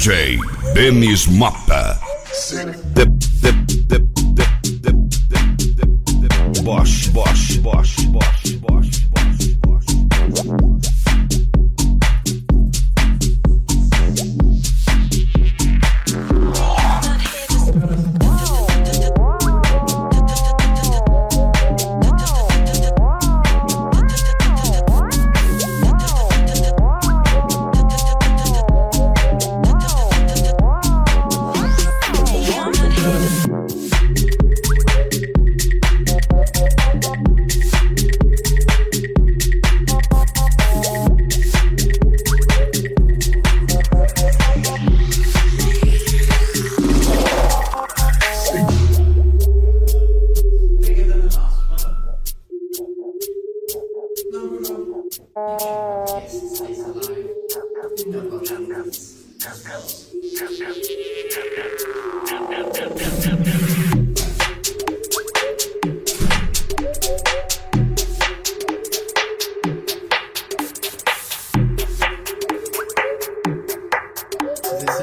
DJ Denis Bosch, Bosch, Bosch, Bosch,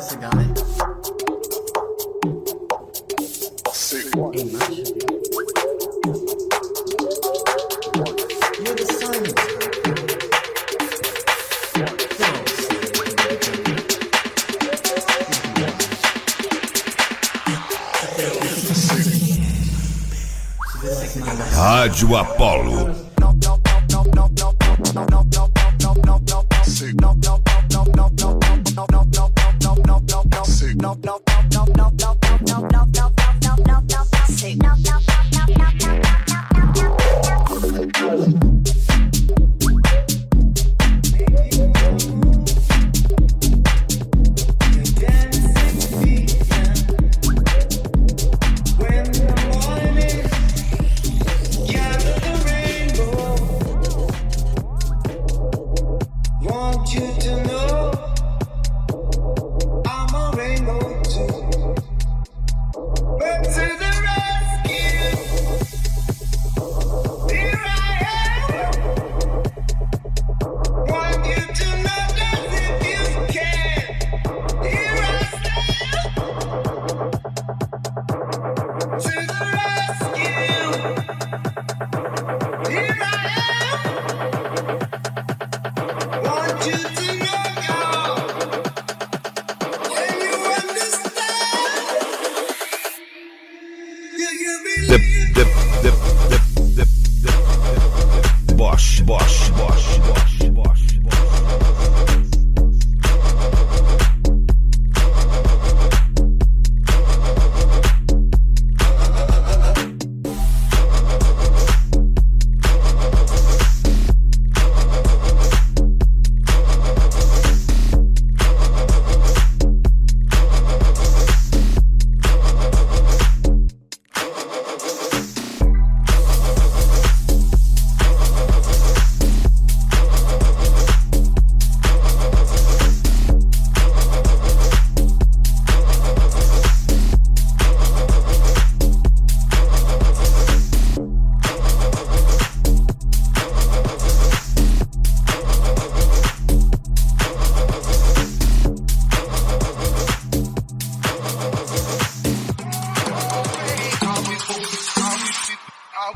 Is this a guy? Hey, much? You're the silence. Rádio Apolo.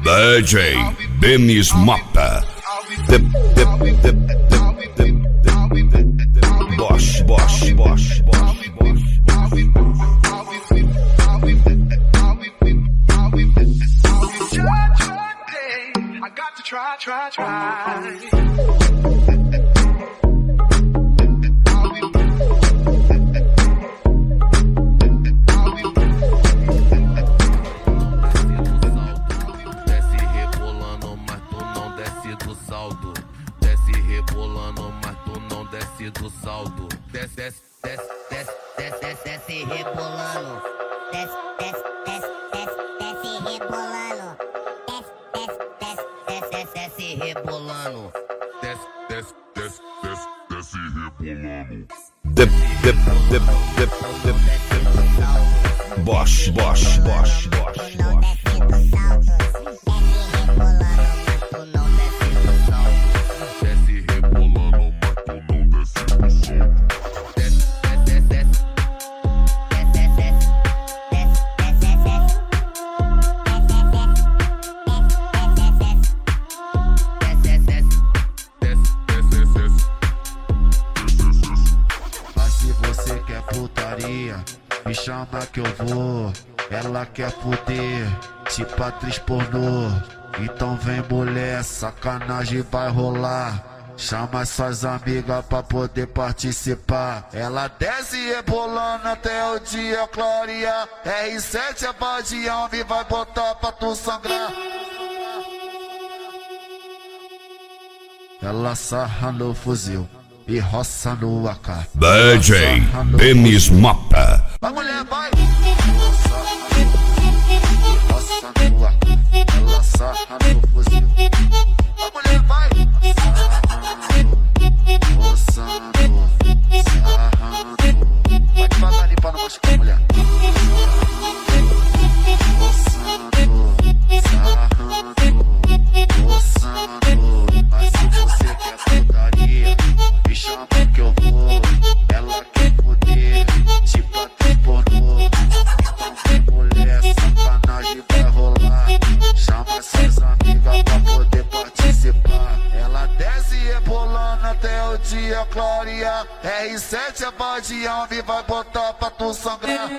DJ Denis Mata. The, the, the, the, the, the, the, the, the Bosch, Bosch, Bosch. Try, try, try. Desce do saldo. Desce, desce, desce, desce, desce, desce, desce rebolando. Desce, desce, desce, desce, desce rebolando. Desce, desce, desce, Desce, desce, desce rebolando. Desce, desce, desce, desce, desce rebolando. De, the the the the Bosch Bosch Bosch Bosch Não chama que eu vou. Ela quer fuder, tipo atriz pornô. Então vem mulher, sacanagem vai rolar. Chama suas amigas pra poder participar. Ela desce rebolando até o dia clarear. R7 é vadião, me vai botar pra tu sangrar. Ela sarra no fuzil e roça no AK. DJ Denis Mapa A mulher vai. Dia clarear. R7 é vadião, me vai botar pra tu sangrar.